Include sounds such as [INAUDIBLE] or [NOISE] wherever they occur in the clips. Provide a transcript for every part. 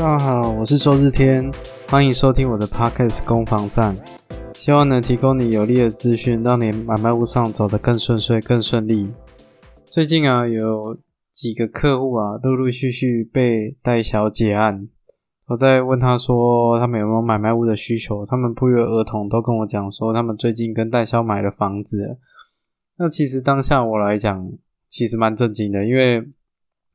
大家好，我是周日天，欢迎收听我的 Podcast 攻防战，希望能提供你有力的资讯，让你买卖屋上走得更顺遂、更顺利。最近啊，有几个客户啊，陆陆续续被代销结案。我在问他说，他们有没有买卖屋的需求？他们不约而同都跟我讲说，他们最近跟代销买了房子。那其实当下我来讲，其实蛮震惊的，因为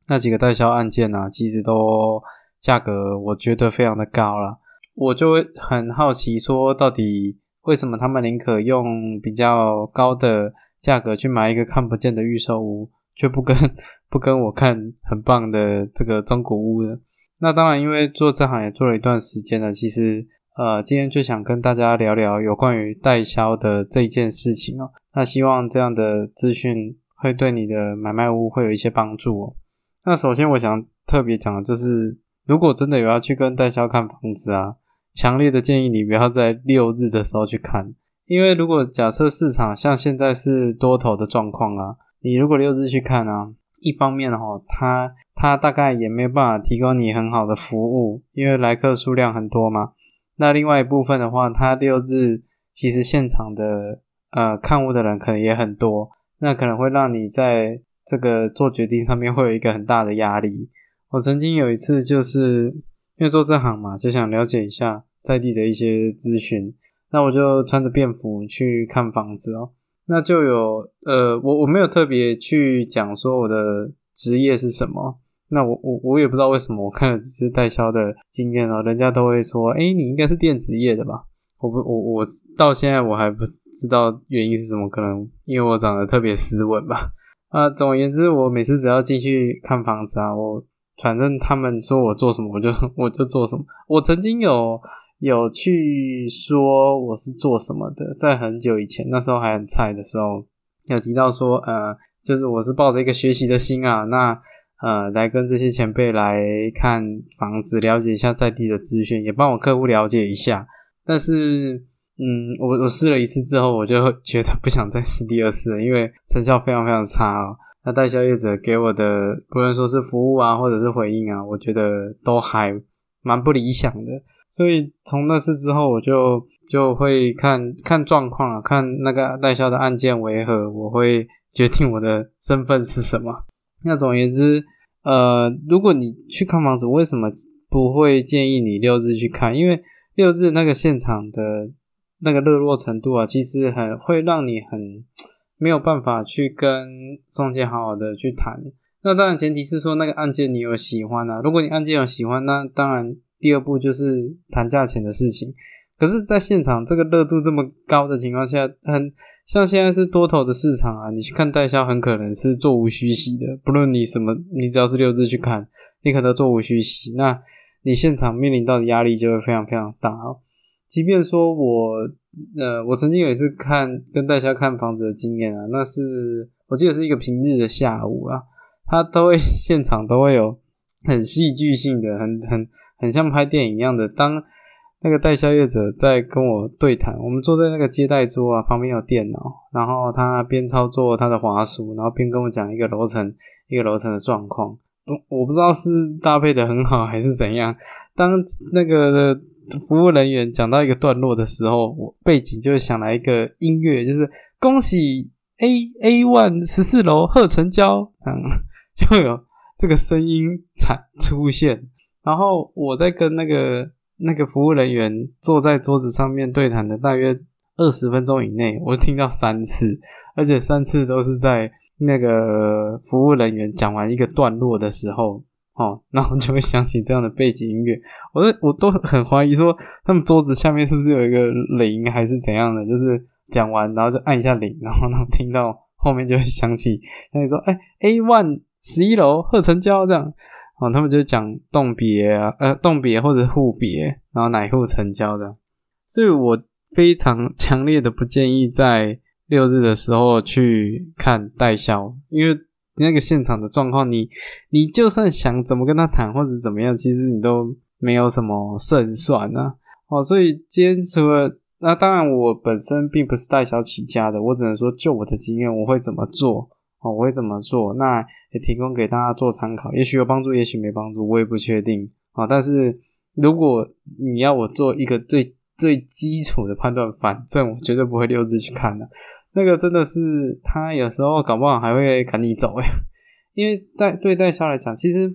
那几个代销案件啊，其实都。价格我觉得非常的高了，我就会很好奇，说到底为什么他们宁可用比较高的价格去买一个看不见的预售屋，却不跟 [LAUGHS] 不跟我看很棒的这个中古屋呢？那当然，因为做这行也做了一段时间了，其实呃，今天就想跟大家聊聊有关于代销的这件事情哦。那希望这样的资讯会对你的买卖屋会有一些帮助哦。那首先我想特别讲的就是。如果真的有要去跟代销看房子啊，强烈的建议你不要在六日的时候去看，因为如果假设市场像现在是多头的状况啊，你如果六日去看啊，一方面哈，它它大概也没有办法提供你很好的服务，因为来客数量很多嘛。那另外一部分的话，它六日其实现场的呃看屋的人可能也很多，那可能会让你在这个做决定上面会有一个很大的压力。我曾经有一次，就是因为做这行嘛，就想了解一下在地的一些资讯，那我就穿着便服去看房子哦。那就有呃，我我没有特别去讲说我的职业是什么，那我我我也不知道为什么，我看了几次代销的经验哦，人家都会说，哎，你应该是电子业的吧？我不我我到现在我还不知道原因是什么，可能因为我长得特别斯文吧。[LAUGHS] 啊，总而言之，我每次只要进去看房子啊，我。反正他们说我做什么，我就 [LAUGHS] 我就做什么。我曾经有有去说我是做什么的，在很久以前，那时候还很菜的时候，有提到说，呃，就是我是抱着一个学习的心啊，那呃，来跟这些前辈来看房子，了解一下在地的资讯，也帮我客户了解一下。但是，嗯，我我试了一次之后，我就觉得不想再试第二次了，因为成效非常非常差哦。那代销业者给我的，不论说是服务啊，或者是回应啊，我觉得都还蛮不理想的。所以从那次之后，我就就会看看状况啊，看那个代销的案件为何，我会决定我的身份是什么。那总而言之，呃，如果你去看房子，为什么不会建议你六日去看？因为六日那个现场的那个热络程度啊，其实很会让你很。没有办法去跟中介好好的去谈，那当然前提是说那个案件你有喜欢啊。如果你案件有喜欢，那当然第二步就是谈价钱的事情。可是，在现场这个热度这么高的情况下，很像现在是多头的市场啊，你去看代销很可能是座无虚席的。不论你什么，你只要是六字去看，你可能座无虚席，那你现场面临到的压力就会非常非常大哦。即便说我。呃，我曾经有一次看跟代销看房子的经验啊，那是我记得是一个平日的下午啊，他都会 [LAUGHS] 现场都会有很戏剧性的、很很很像拍电影一样的，当那个代销业者在跟我对谈，我们坐在那个接待桌啊，旁边有电脑，然后他边操作他的滑鼠，然后边跟我讲一个楼层一个楼层的状况，我我不知道是搭配的很好还是怎样，当那个。服务人员讲到一个段落的时候，我背景就会想来一个音乐，就是恭喜 A A one 十四楼贺成交，嗯，就有这个声音产出现。然后我在跟那个那个服务人员坐在桌子上面对谈的大约二十分钟以内，我听到三次，而且三次都是在那个服务人员讲完一个段落的时候。哦，[LAUGHS] 然后就会想起这样的背景音乐，我都我都很怀疑说，他们桌子下面是不是有一个铃还是怎样的？就是讲完，然后就按一下铃，然后呢听到后面就会响起，那你说，哎，A one 十一楼贺成交这样，哦，他们就讲动别啊，呃，动别或者户别，然后哪户成交的，所以我非常强烈的不建议在六日的时候去看代销，因为。那个现场的状况，你你就算想怎么跟他谈或者怎么样，其实你都没有什么胜算啊。哦，所以今天除了那，当然我本身并不是代销起家的，我只能说就我的经验，我会怎么做哦，我会怎么做，那也提供给大家做参考，也许有帮助，也许没帮助，我也不确定啊。但是如果你要我做一个最最基础的判断，反正我绝对不会六字去看的。那个真的是他有时候搞不好还会赶你走哎，[LAUGHS] 因为代对代销来讲，其实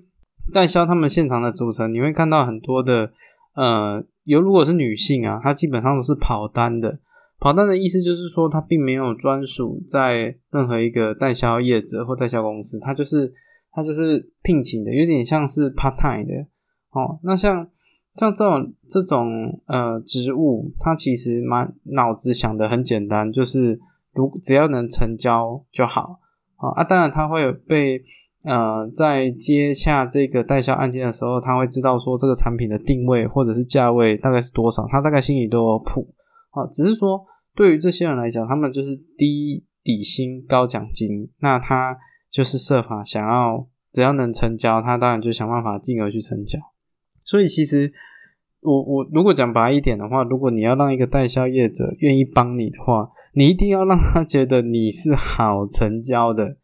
代销他们现场的组成，你会看到很多的呃，有如果是女性啊，她基本上都是跑单的。跑单的意思就是说，她并没有专属在任何一个代销业者或代销公司，她就是她就是聘请的，有点像是 part time 的哦。那像像这种这种呃职务，它其实蛮脑子想的很简单，就是如只要能成交就好啊啊。当然，他会被呃在接下这个代销案件的时候，他会知道说这个产品的定位或者是价位大概是多少，他大概心里都有谱啊。只是说。对于这些人来讲，他们就是低底薪高奖金，那他就是设法想要，只要能成交，他当然就想办法进而去成交。所以其实我我如果讲白一点的话，如果你要让一个代销业者愿意帮你的话，你一定要让他觉得你是好成交的，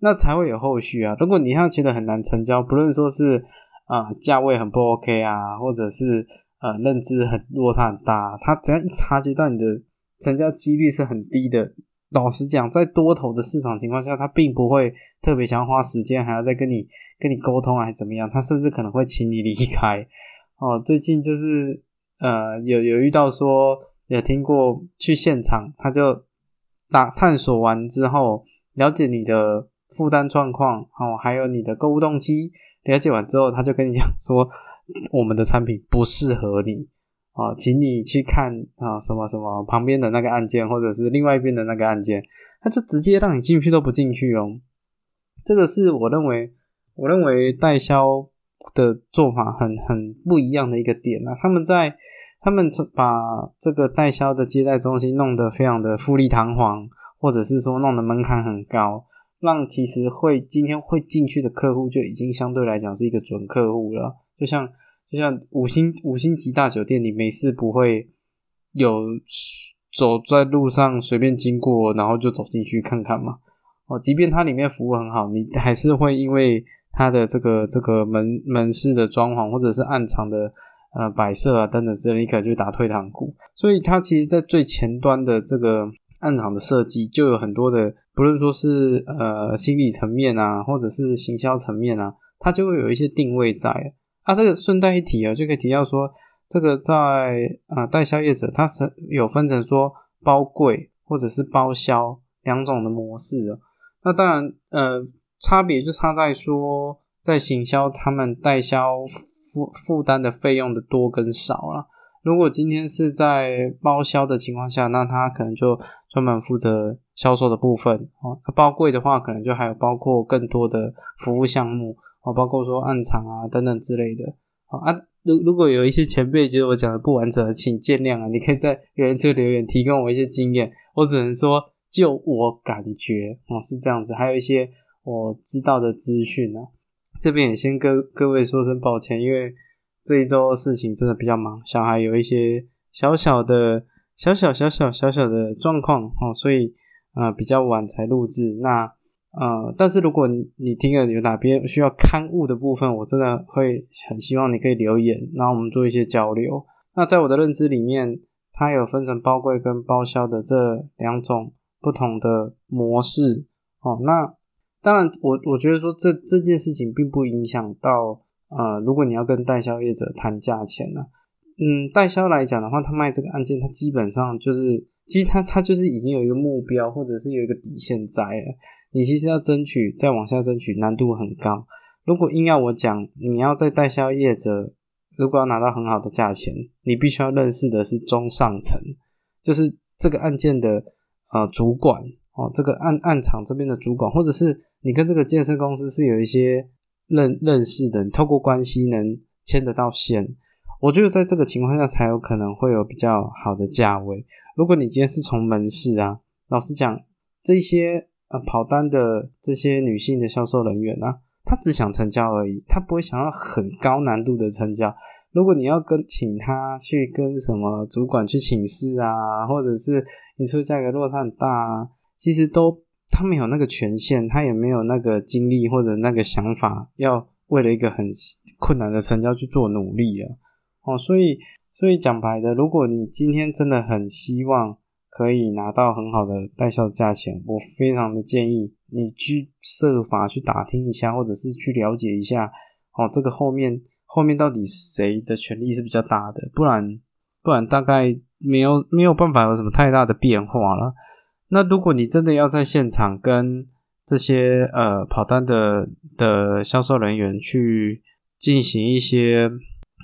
那才会有后续啊。如果你要觉得很难成交，不论说是啊价位很不 OK 啊，或者是呃认知很落差很大，他只要一察觉到你的。成交几率是很低的。老实讲，在多头的市场情况下，他并不会特别想要花时间，还要再跟你跟你沟通，还是怎么样？他甚至可能会请你离开。哦，最近就是呃，有有遇到说，有听过去现场，他就打探索完之后，了解你的负担状况，哦，还有你的购物动机，了解完之后，他就跟你讲说，我们的产品不适合你。啊，请你去看啊，什么什么旁边的那个按键，或者是另外一边的那个按键，他就直接让你进去都不进去哦。这个是我认为，我认为代销的做法很很不一样的一个点啊。他们在他们把这个代销的接待中心弄得非常的富丽堂皇，或者是说弄得门槛很高，让其实会今天会进去的客户就已经相对来讲是一个准客户了，就像。就像五星五星级大酒店，你没事不会有走在路上随便经过，然后就走进去看看嘛。哦，即便它里面服务很好，你还是会因为它的这个这个门门市的装潢或者是暗藏的呃摆设啊等等之类，你可能就打退堂鼓。所以它其实，在最前端的这个暗场的设计，就有很多的，不论说是呃心理层面啊，或者是行销层面啊，它就会有一些定位在。啊，这个顺带一提啊，就可以提到说，这个在啊代销业者，它是有分成说包柜或者是包销两种的模式的。那当然，呃，差别就差在说，在行销他们代销负负担的费用的多跟少了。如果今天是在包销的情况下，那他可能就专门负责销售的部分哦。那包柜的话，可能就还有包括更多的服务项目。哦，包括说暗藏啊等等之类的。好啊，如如果有一些前辈觉得我讲的不完整，请见谅啊。你可以在留言处留言，提供我一些经验。我只能说，就我感觉哦是这样子。还有一些我知道的资讯啊，这边也先跟各位说声抱歉，因为这一周事情真的比较忙，小孩有一些小小的、小小小小小小的状况哦，所以啊比较晚才录制。那。呃，但是如果你听了有哪边需要刊物的部分，我真的会很希望你可以留言，然后我们做一些交流。那在我的认知里面，它有分成包柜跟包销的这两种不同的模式。哦，那当然，我我觉得说这这件事情并不影响到呃，如果你要跟代销业者谈价钱呢，嗯，代销来讲的话，他卖这个案件，他基本上就是，其实他他就是已经有一个目标，或者是有一个底线在了。你其实要争取，再往下争取难度很高。如果硬要我讲，你要在代销业者，如果要拿到很好的价钱，你必须要认识的是中上层，就是这个案件的呃主管哦，这个案案场这边的主管，或者是你跟这个健身公司是有一些认认识的，透过关系能牵得到线。我觉得在这个情况下才有可能会有比较好的价位。如果你今天是从门市啊，老实讲这些。呃，跑单的这些女性的销售人员呢，她只想成交而已，她不会想要很高难度的成交。如果你要跟请她去跟什么主管去请示啊，或者是你出价格落差很大，啊，其实都他没有那个权限，他也没有那个精力或者那个想法，要为了一个很困难的成交去做努力啊。哦，所以所以讲白的，如果你今天真的很希望可以拿到很好的代销价钱，我非常的建议你去设法去打听一下，或者是去了解一下，哦，这个后面后面到底谁的权利是比较大的，不然不然大概没有没有办法有什么太大的变化了。那如果你真的要在现场跟这些呃跑单的的销售人员去进行一些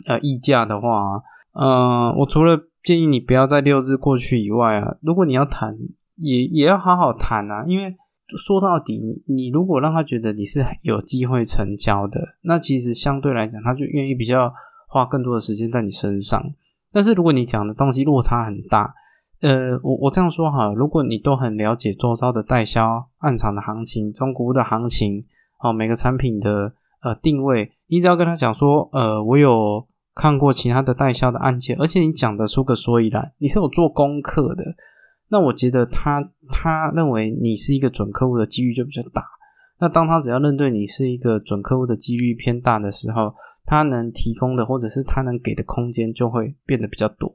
呃议价的话，呃，我除了建议你不要在六日过去以外啊，如果你要谈，也也要好好谈啊，因为说到底，你你如果让他觉得你是有机会成交的，那其实相对来讲，他就愿意比较花更多的时间在你身上。但是如果你讲的东西落差很大，呃，我我这样说哈，如果你都很了解周遭的代销暗场的行情、中古屋的行情，哦，每个产品的呃定位，你只要跟他讲说，呃，我有看过其他的代销的案件，而且你讲得出个所以然，你是有做功课的，那我觉得他他认为你是一个准客户的几率就比较大。那当他只要认对你是一个准客户的几率偏大的时候，他能提供的或者是他能给的空间就会变得比较多。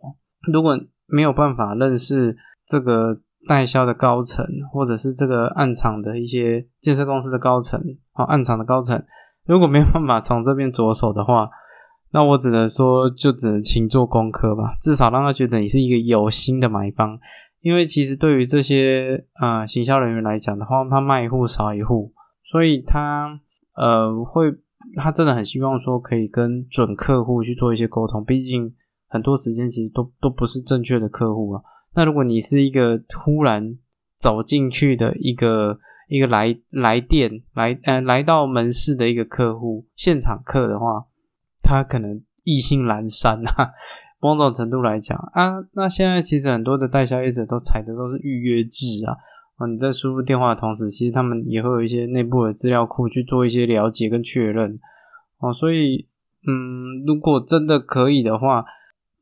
如果没有办法认识这个代销的高层，或者是这个暗场的一些建设公司的高层，好，暗场的高层，如果没有办法从这边着手的话，[LAUGHS] 那我只能说，就只能勤做功课吧，至少让他觉得你是一个有心的买方。因为其实对于这些呃行销人员来讲的话，他卖一户少一户，所以他呃会，他真的很希望说可以跟准客户去做一些沟通，毕竟。很多时间其实都都不是正确的客户啊。那如果你是一个突然走进去的一个一个来来电来呃来到门市的一个客户现场客的话，他可能意兴阑珊啊。某种程度来讲啊，那现在其实很多的代销业者都采的都是预约制啊。啊，你在输入电话的同时，其实他们也会有一些内部的资料库去做一些了解跟确认。哦，所以嗯，如果真的可以的话。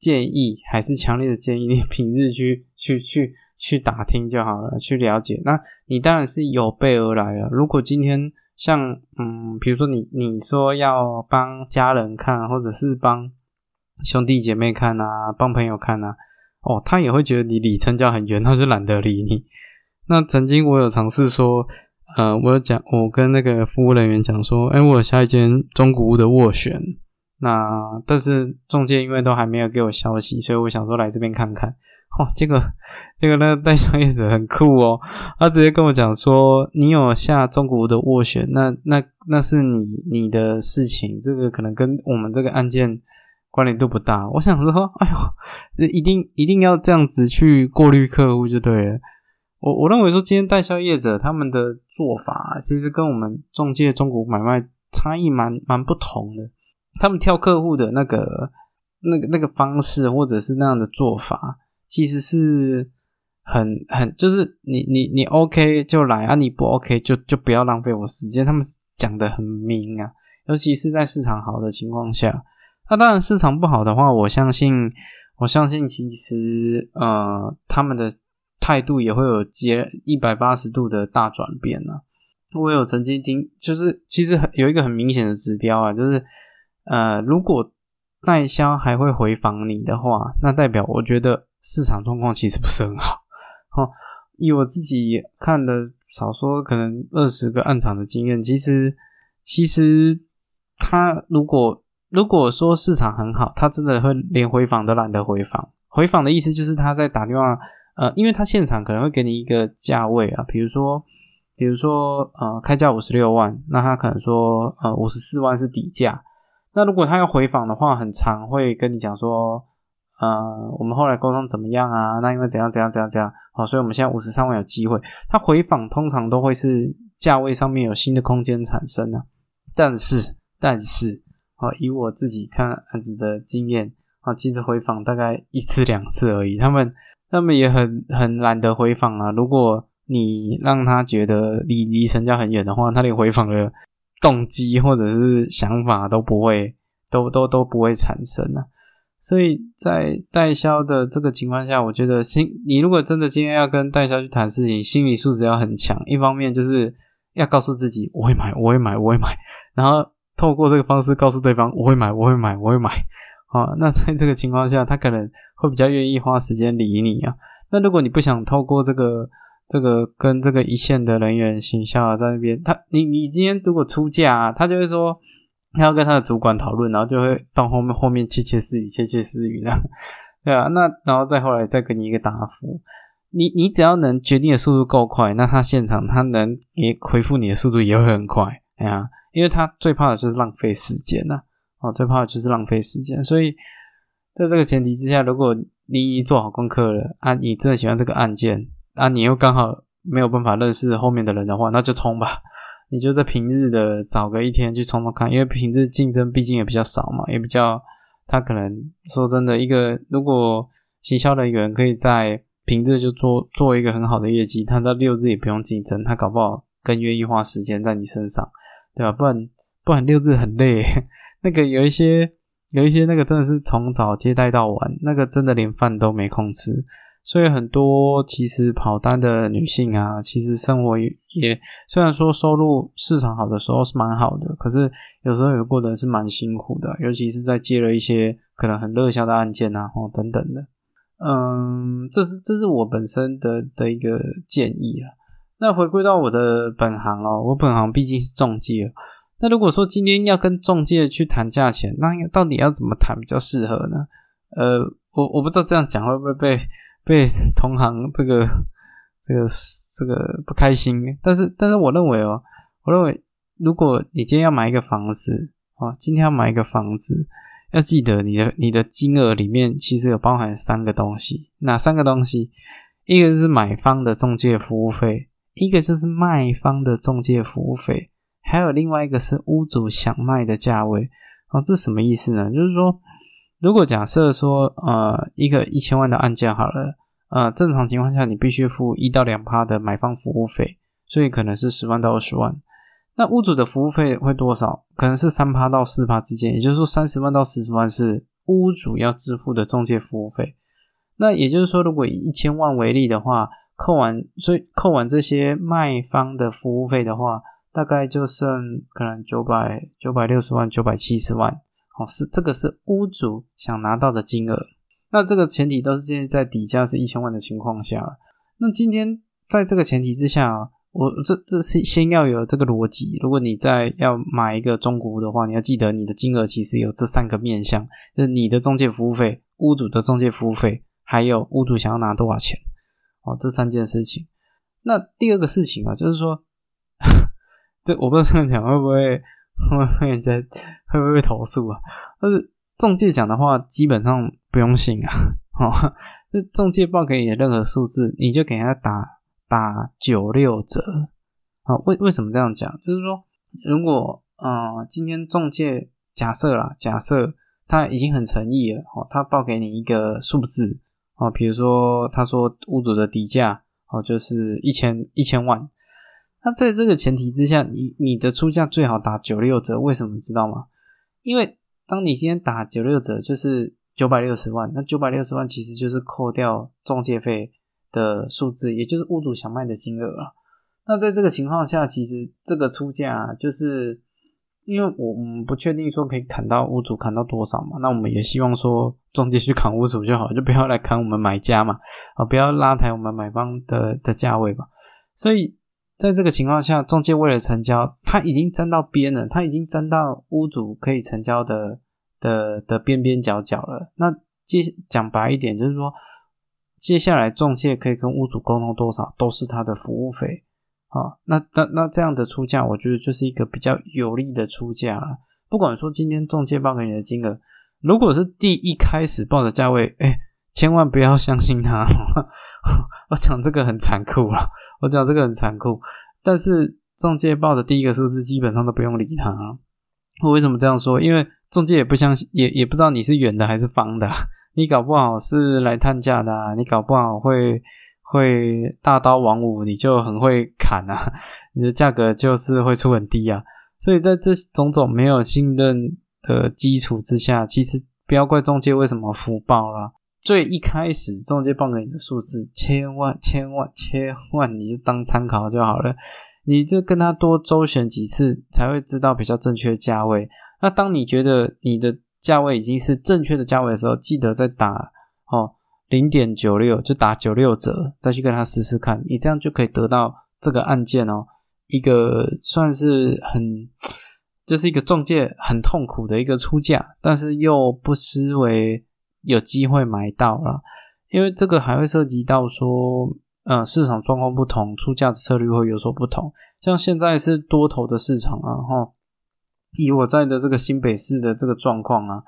建议还是强烈的建议你 [LAUGHS] 平日去去去去打听就好了，去了解。那你当然是有备而来了。如果今天像嗯，比如说你你说要帮家人看，或者是帮兄弟姐妹看啊，帮朋友看啊，哦，他也会觉得你离成交很远，他就懒得理你。那曾经我有尝试说，呃，我有讲，我跟那个服务人员讲说，哎，我有下一间中古屋的斡旋。那但是中介因为都还没有给我消息，所以我想说来这边看看。哇，这个这个那个代销业者很酷哦，他直接跟我讲说，你有下中国的斡旋，那那那是你你的事情，这个可能跟我们这个案件关联度不大。我想说，哎呦，一定一定要这样子去过滤客户就对了。我我认为说，今天代销业者他们的做法，其实跟我们中介中国买卖差异蛮蛮不同的。他们挑客户的那个、那个、那个方式，或者是那样的做法，其实是很、很，就是你、你、你 OK 就来啊，你不 OK 就就不要浪费我时间。他们讲的很明啊，尤其是在市场好的情况下。那当然，市场不好的话，我相信，我相信其实呃，他们的态度也会有接一百八十度的大转变呢。我有曾经听，就是其实很有一个很明显的指标啊，就是。呃，如果代销还会回访你的话，那代表我觉得市场状况其实不是很好。[LAUGHS] 哦，以我自己看的，少说可能二十个暗场的经验，其实其实他如果如果说市场很好，他真的会连回访都懒得回访。回访的意思就是他在打电话，呃，因为他现场可能会给你一个价位啊，比如说比如说呃开价五十六万，那他可能说呃五十四万是底价。那如果他要回访的话，很常会跟你讲说，呃，我们后来沟通怎么样啊？那因为怎样怎样怎样怎样，好，所以我们现在五十三万有机会。他回访通常都会是价位上面有新的空间产生啊。但是，但是，啊，以我自己看案子的经验啊，其实回访大概一次两次而已。他们他们也很很懒得回访啊。如果你让他觉得离离成交很远的话，他连回访的。动机或者是想法都不会，都都都不会产生啊。所以在代销的这个情况下，我觉得心，你如果真的今天要跟代销去谈事情，心理素质要很强。一方面就是要告诉自己，我会买，我会买，我会买。然后透过这个方式告诉对方我会买，我会买，我会买。啊，那 [LAUGHS] 在这个情况下，他可能会比较愿意花时间理你啊。那如果你不想透过这个这个跟这个一线的人员行销啊，在那边，他你你今天如果出价，啊，他就会说他要跟他的主管讨论，然后就会到后面后面窃窃私语，窃窃私语的，对啊。那然后再后来再给你一个答复，你你只要能决定的速度够快，那他现场他能也回复你的速度也会很快，哎呀，因为他最怕的就是浪费时间呐。哦，最怕的就是浪费时间，所以在这个前提之下，如果你已经做好功课了啊，你真的喜欢这个案件啊，你又刚好没有办法认识后面的人的话，那就冲吧！[LAUGHS] 你就在平日的找个一天去冲冲看，因为平日竞争毕竟也比较少嘛，也比较他可能说真的，一个如果行销人员可以在平日就做做一个很好的业绩，他到六日也不用竞争，他搞不好更愿意花时间在你身上，对吧？不然不然六日很累。[LAUGHS] 那个有一些有一些那个真的是从早接待到晚，那个真的连饭都没空吃，所以很多其实跑单的女性啊，其实生活也虽然说收入市场好的时候是蛮好的，可是有时候也过得是蛮辛苦的，尤其是在接了一些可能很热销的案件啊，哦等等的，嗯，这是这是我本身的的一个建议啊。那回归到我的本行哦，我本行毕竟是中介。那如果说今天要跟中介去谈价钱，那到底要怎么谈比较适合呢？呃，我我不知道这样讲会不会被被同行这个这个这个不开心。但是但是我认为哦，我认为如果你今天要买一个房子哦，今天要买一个房子，要记得你的你的金额里面其实有包含三个东西，哪三个东西？一个是买方的中介服务费，一个就是卖方的中介服务费。还有另外一个是屋主想卖的价位，哦，这什么意思呢？就是说，如果假设说，呃，一个一千万的案件好了，呃，正常情况下你必须付一到两趴的买方服务费，所以可能是十万到二十万。那屋主的服务费会多少？可能是三趴到四趴之间，也就是说三十万到四十万是屋主要支付的中介服务费。那也就是说，如果以一千万为例的话，扣完所以扣完这些卖方的服务费的话。大概就剩可能九百九百六十万九百七十万，哦，是这个是屋主想拿到的金额。那这个前提都是建立在底价是一千万的情况下。那今天在这个前提之下，我这这是先要有这个逻辑。如果你在要买一个中古屋的话，你要记得你的金额其实有这三个面向，就是你的中介服务费、屋主的中介服务费，还有屋主想要拿多少钱。哦，这三件事情。那第二个事情啊，就是说。[LAUGHS] 这我不知道这样讲会不会会被人家会不会投诉啊？但是中介讲的话基本上不用信啊。[LAUGHS] 哦，这中介报给你的任何数字，你就给他打打九六折。啊，为为什么这样讲？就是说，如果啊，今天中介假设啦，假设他已经很诚意了，哦，他报给你一个数字，哦，比如说他说屋主的底价，哦，就是一千一千万。那在这个前提之下，你你的出价最好打九六折，为什么知道吗？因为当你今天打九六折，就是九百六十万，那九百六十万其实就是扣掉中介费的数字，也就是屋主想卖的金额了。那在这个情况下，其实这个出价就是因为我们不确定说可以砍到屋主砍到多少嘛，那我们也希望说中介去砍屋主就好，就不要来砍我们买家嘛，啊，不要拉抬我们买方的的价位嘛，所以。在这个情况下，中介为了成交，他已经沾到边了，他已经沾到屋主可以成交的的的边边角角了。那接讲白一点，就是说，接下来中介可以跟屋主沟通多少，都是他的服务费啊。那那那这样的出价，我觉得就是一个比较有利的出价了。不管说今天中介报给你的金额，如果是第一开始报的价位，哎。千万不要相信他，[LAUGHS] 我讲这个很残酷了，我讲这个很残酷。但是中介报的第一个数字基本上都不用理他。我为什么这样说？因为中介也不相信，也也不知道你是圆的还是方的。你搞不好是来探价的，你搞不好会会大刀王五，你就很会砍啊，你的价格就是会出很低啊。所以在这种种没有信任的基础之下，其实不要怪中介为什么浮报了。最一开始中介报给你的数字，千万千万千万你就当参考就好了，你就跟他多周旋几次，才会知道比较正确的价位。那当你觉得你的价位已经是正确的价位的时候，记得再打哦零点九六，就打九六折，再去跟他试试看，你这样就可以得到这个案件哦，一个算是很，这是一个中介很痛苦的一个出价，但是又不失为有机会买到了，因为这个还会涉及到说。呃，市场状况不同，出价的策略会有所不同。像现在是多头的市场啊，哈，以我在的这个新北市的这个状况啊，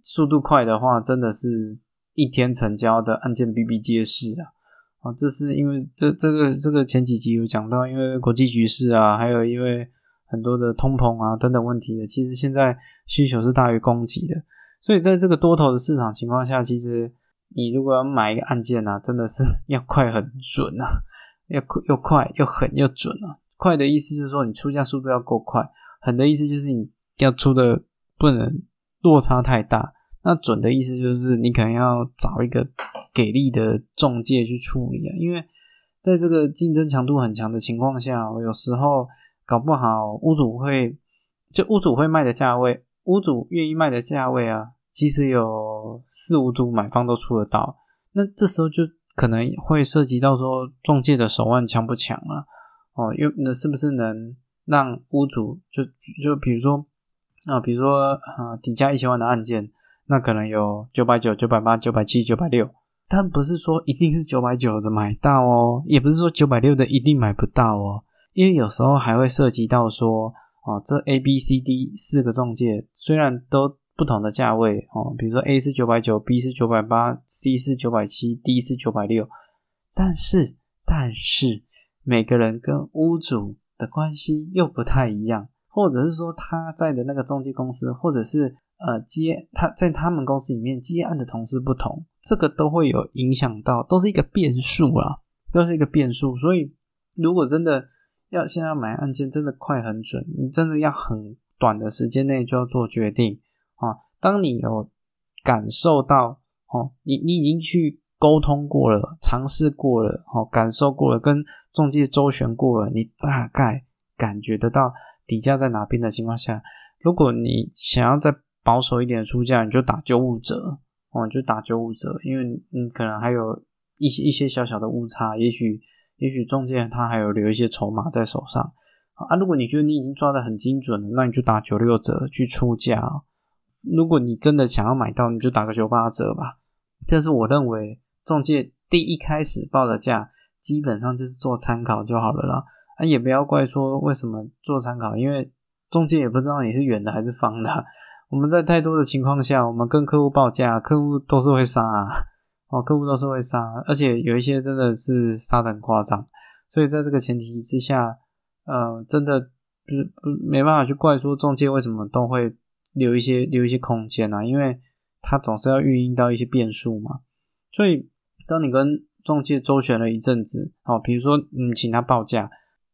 速度快的话，真的是一天成交的案件比比皆是啊。啊，这是因为这这个这个前几集有讲到，因为国际局势啊，还有因为很多的通膨啊等等问题的，其实现在需求是大于供给的，所以在这个多头的市场情况下，其实。你如果要买一个按键呢，[LAUGHS] 真的是要快很准啊，要快又快又狠又准啊。快的意思就是说你出价速度要够快，狠的意思就是你要出的不能落差太大。那准的意思就是你可能要找一个给力的中介去处理啊，因为在这个竞争强度很强的情况下，有时候搞不好屋主会就屋主会卖的价位，屋主愿意卖的价位啊。其实有四五组买方都出得到，那这时候就可能会涉及到说中介的手腕强不强啊？哦，又那是不是能让屋主就就比如说啊，比如说啊底价一千万的案件，那可能有九百九、九百八、九百七、九百六，但不是说一定是九百九的买到哦，也不是说九百六的一定买不到哦，因为有时候还会涉及到说哦，这 A、B、C、D 四个中介虽然都。不同的价位哦，比如说 A 是九百九，B 是九百八，C 是九百七，D 是九百六。但是，但是每个人跟屋主的关系又不太一样，或者是说他在的那个中介公司，或者是呃接他在他们公司里面接案的同事不同，这个都会有影响到，都是一个变数啊，都是一个变数。所以，如果真的要现在买案件，真的快很准，你真的要很短的时间内就要做决定。啊，当你有感受到哦，你你已经去沟通过了，尝试过了，哦，感受过了，跟中介周旋过了，你大概感觉得到底价在哪边的情况下，如果你想要再保守一点出价，你就打九五折哦，就打九五折，因为你可能还有一些一些小小的误差，也许也许中介他还有留一些筹码在手上啊。如果你觉得你已经抓的很精准了，那你就打九六折去出价。如果你真的想要买到，你就打个九八折吧。这是我认为中介第一开始报的价，基本上就是做参考就好了啦。啊，也不要怪说为什么做参考，因为中介也不知道你是圆的还是方的。我们在太多的情况下，我们跟客户报价，客户都是会杀啊，哦，客户都是会杀，而且有一些真的是杀的很夸张。所以在这个前提之下，呃，真的不不没办法去怪说中介为什么都会。留一些留一些空间啊，因为它总是要预应到一些变数嘛。所以，当你跟中介周旋了一阵子，哦，比如说你请他报价，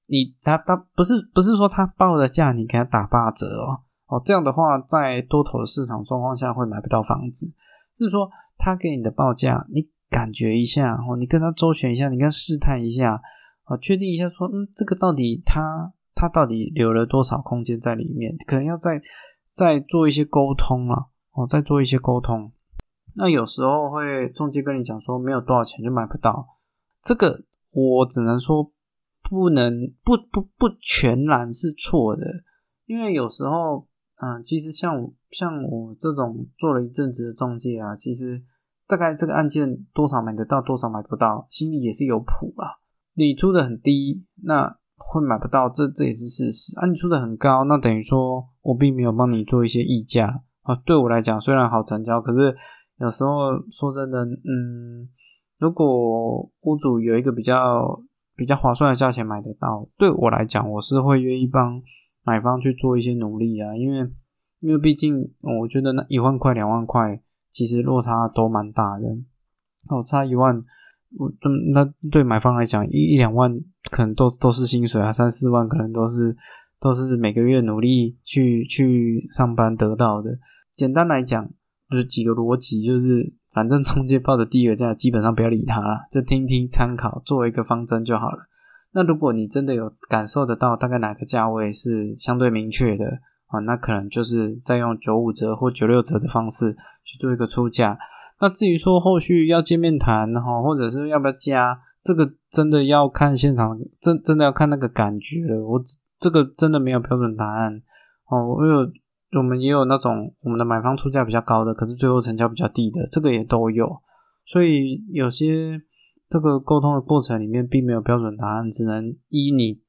你他他不是不是说他报的价你给他打八折哦，哦这样的话在多头的市场状况下会买不到房子。就是说他给你的报价，你感觉一下哦，你跟他周旋一下，你跟他试探一下，啊，确定一下说，嗯，这个到底他他到底留了多少空间在里面，可能要再。再做一些沟通了哦，再做一些沟通。那有时候会中介跟你讲说没有多少钱就买不到，这个我只能说不能不不不全然是错的，因为有时候嗯，其实像像我这种做了一阵子的中介啊，其实大概这个案件多少买得到，多少买不到，心里也是有谱啊。你出的很低，那。会买不到，这这也是事实。啊，你出的很高，那等于说我并没有帮你做一些溢价啊。对我来讲，虽然好成交，可是有时候说真的，嗯，如果屋主有一个比较比较划算的价钱买得到，对我来讲，我是会愿意帮买方去做一些努力啊。因为因为毕竟我觉得那一万块、两万块，其实落差都蛮大的。哦，差一万。我嗯，那对买方来讲，一一两万可能都都是薪水啊，三四万可能都是都是每个月努力去去上班得到的。简单来讲，就是几个逻辑，就是反正中介报的第一个价，基本上不要理他了，就听听参考，作为一个方针就好了。那如果你真的有感受得到大概哪个价位是相对明确的啊，那可能就是在用九五折或九六折的方式去做一个出价。那至于说后续要见面谈哈，或者是要不要加，这个真的要看现场，真真的要看那个感觉了。我这个真的没有标准答案哦。我有我们也有那种我们的买方出价比较高的，可是最后成交比较低的，这个也都有。所以有些这个沟通的过程里面并没有标准答案，只能依你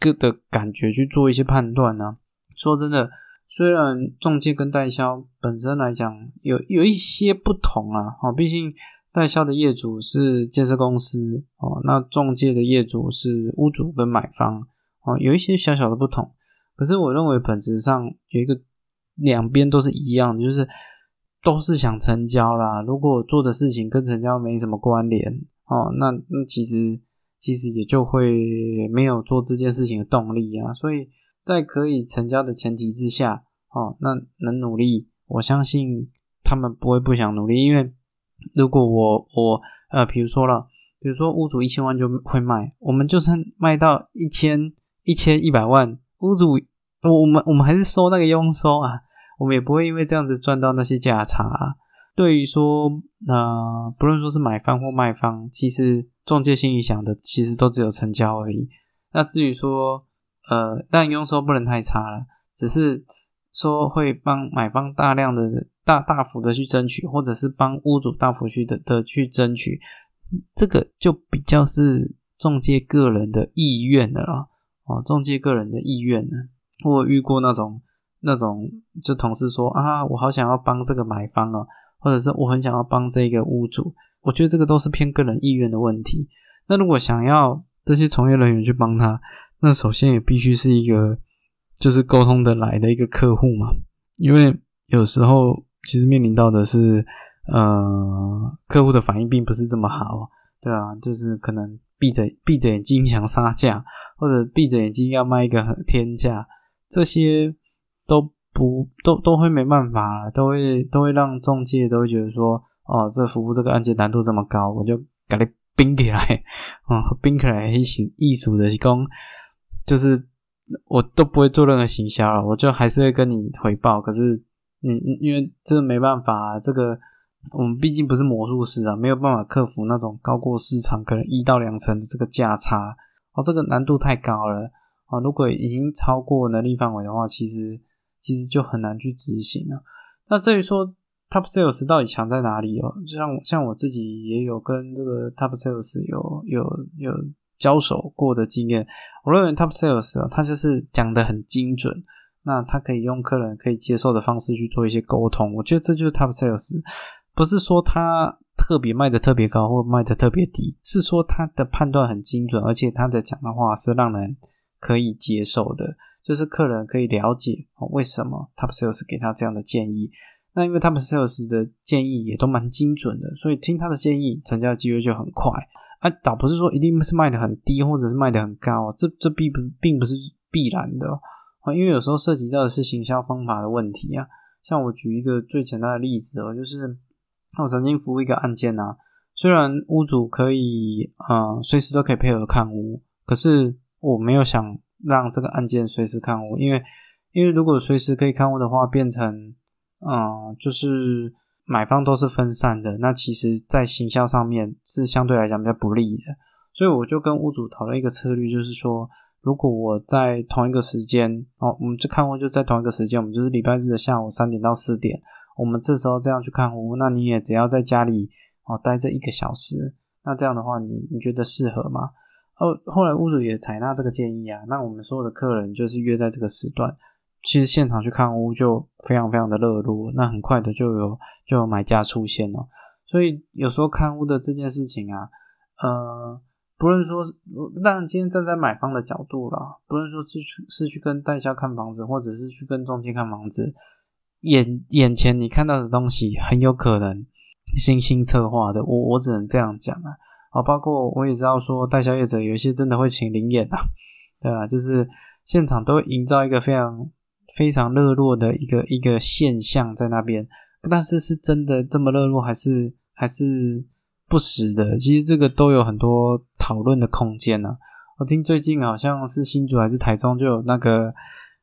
个的感觉去做一些判断呢。说真的。虽然中介跟代销本身来讲有有一些不同啊，哦，毕竟代销的业主是建设公司哦，那中介的业主是屋主跟买方哦，有一些小小的不同。可是我认为本质上有一个两边都是一样的，就是都是想成交啦。如果做的事情跟成交没什么关联哦，那那其实其实也就会没有做这件事情的动力啊，所以。在可以成交的前提之下，哦，那能努力，我相信他们不会不想努力。因为如果我我呃，比如说了，比如说屋主一千万就会卖，我们就算卖到一千一千一百万，屋主我我们我们还是收那个佣收啊，我们也不会因为这样子赚到那些价差。啊对于说，呃，不论说是买方或卖方，其实中介心里想的其实都只有成交而已。那至于说，呃，但佣收不能太差了，只是说会帮买方大量的大大幅的去争取，或者是帮屋主大幅去的的去争取，这个就比较是中介个人的意愿的了。哦，中介个人的意愿呢，我遇过那种那种就同事说啊，我好想要帮这个买方哦，或者是我很想要帮这个屋主，我觉得这个都是偏个人意愿的问题。那如果想要这些从业人员去帮他。那首先也必须是一个，就是沟通的来的一个客户嘛，因为有时候其实面临到的是，呃，客户的反应并不是这么好，对啊，就是可能闭着闭着眼睛想杀价，或者闭着眼睛要卖一个天价，这些都不都都会没办法了，都会都会让中介都会觉得说，哦，这服务这个案件难度这么高，我就给你冰起来，嗯，冰起来一术艺术的工。就是我都不会做任何行销了，我就还是会跟你回报。可是你因为这没办法，这个我们毕竟不是魔术师啊，没有办法克服那种高过市场可能一到两成的这个价差哦，这个难度太高了啊！如果已经超过能力范围的话，其实其实就很难去执行了。那至于说 Top Sales 到底强在哪里哦？就像像我自己也有跟这个 Top Sales 有有有。交手过的经验，我认为 Top Sales，他就是讲的很精准，那他可以用客人可以接受的方式去做一些沟通，我觉得这就是 Top Sales，不是说他特别卖的特别高或卖的特别低，是说他的判断很精准，而且他在讲的话是让人可以接受的，就是客人可以了解为什么 Top Sales 给他这样的建议，那因为 Top Sales 的建议也都蛮精准的，所以听他的建议，成交机会就很快。啊，倒不是说一定是卖的很低，或者是卖的很高，这这并不并不是必然的啊，因为有时候涉及到的是行销方法的问题啊。像我举一个最简单的例子哦，就是我曾经服务一个案件啊，虽然屋主可以啊随时都可以配合看屋，可是我没有想让这个案件随时看屋，因为因为如果随时可以看屋的话，变成嗯就是。买方都是分散的，那其实在行销上面是相对来讲比较不利的，所以我就跟屋主讨论一个策略，就是说，如果我在同一个时间，哦，我们就看屋就在同一个时间，我们就是礼拜日的下午三点到四点，我们这时候这样去看屋，那你也只要在家里哦待这一个小时，那这样的话，你你觉得适合吗？哦，后来屋主也采纳这个建议啊，那我们所有的客人就是约在这个时段。其实现场去看屋就非常非常的热络，那很快的就有就有买家出现了。所以有时候看屋的这件事情啊，呃，不论说是当然今天站在买方的角度啦，不论说是去是去跟代销看房子，或者是去跟中介看房子，眼眼前你看到的东西很有可能精心策划的。我我只能这样讲啊，啊，包括我也知道说代销业者有一些真的会请灵眼啊，对吧？就是现场都会营造一个非常。非常热络的一个一个现象在那边，但是是真的这么热络，还是还是不实的？其实这个都有很多讨论的空间呢。我听最近好像是新竹还是台中就有那个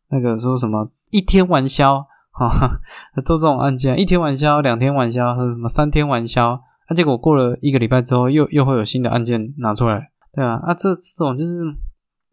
那个说什么一天完销，哈，做这种案件，一天完销，两天完销，或者什么三天完销，那结果过了一个礼拜之后，又又会有新的案件拿出来，对啊，啊，这这种就是，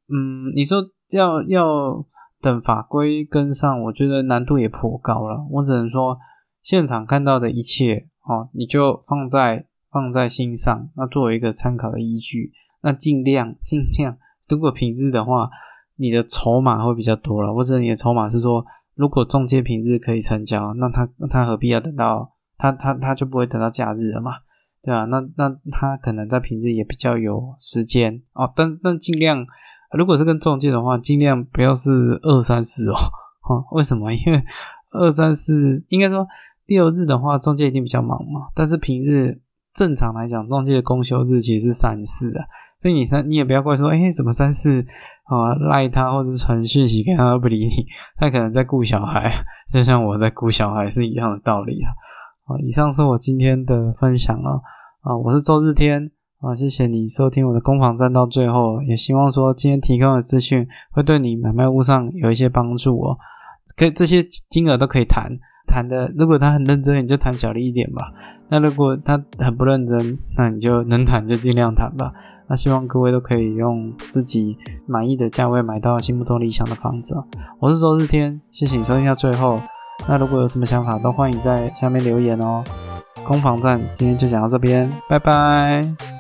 嗯，你说要要等法规跟上，我觉得难度也颇高了。我只能说，现场看到的一切，哦，你就放在放在心上，那作为一个参考的依据。那尽量尽量，如果平日的话，你的筹码会比较多了。或者你的筹码是说，如果中介平日可以成交，那他他何必要等到他他他就不会等到假日了嘛？对吧？那那他可能在平日也比较有时间哦。但但尽量，如果是跟中介的话，尽量不要是二三四哦。[LAUGHS] 哦，为什么？因为二三四应该说六日的话，中介一定比较忙嘛。但是平日正常来讲，中介的公休日其实是三四的。所以你三，你也不要怪说，哎，怎么三四啊赖他，或者传讯息给他都不理你，他可能在顾小孩，就像我在顾小孩是一样的道理啊。啊，以上是我今天的分享了啊，我是周日天啊，谢谢你收听我的攻防战到最后，也希望说今天提供的资讯会对你买卖屋上有一些帮助哦。可以这些金额都可以谈谈的，如果他很认真，你就谈小利一点吧。那如果他很不认真，那你就能谈就尽量谈吧。那希望各位都可以用自己满意的价位买到心目中理想的房子。我是周日天，谢谢你收听到最后。那如果有什么想法，都欢迎在下面留言哦。攻防战今天就讲到这边，拜拜。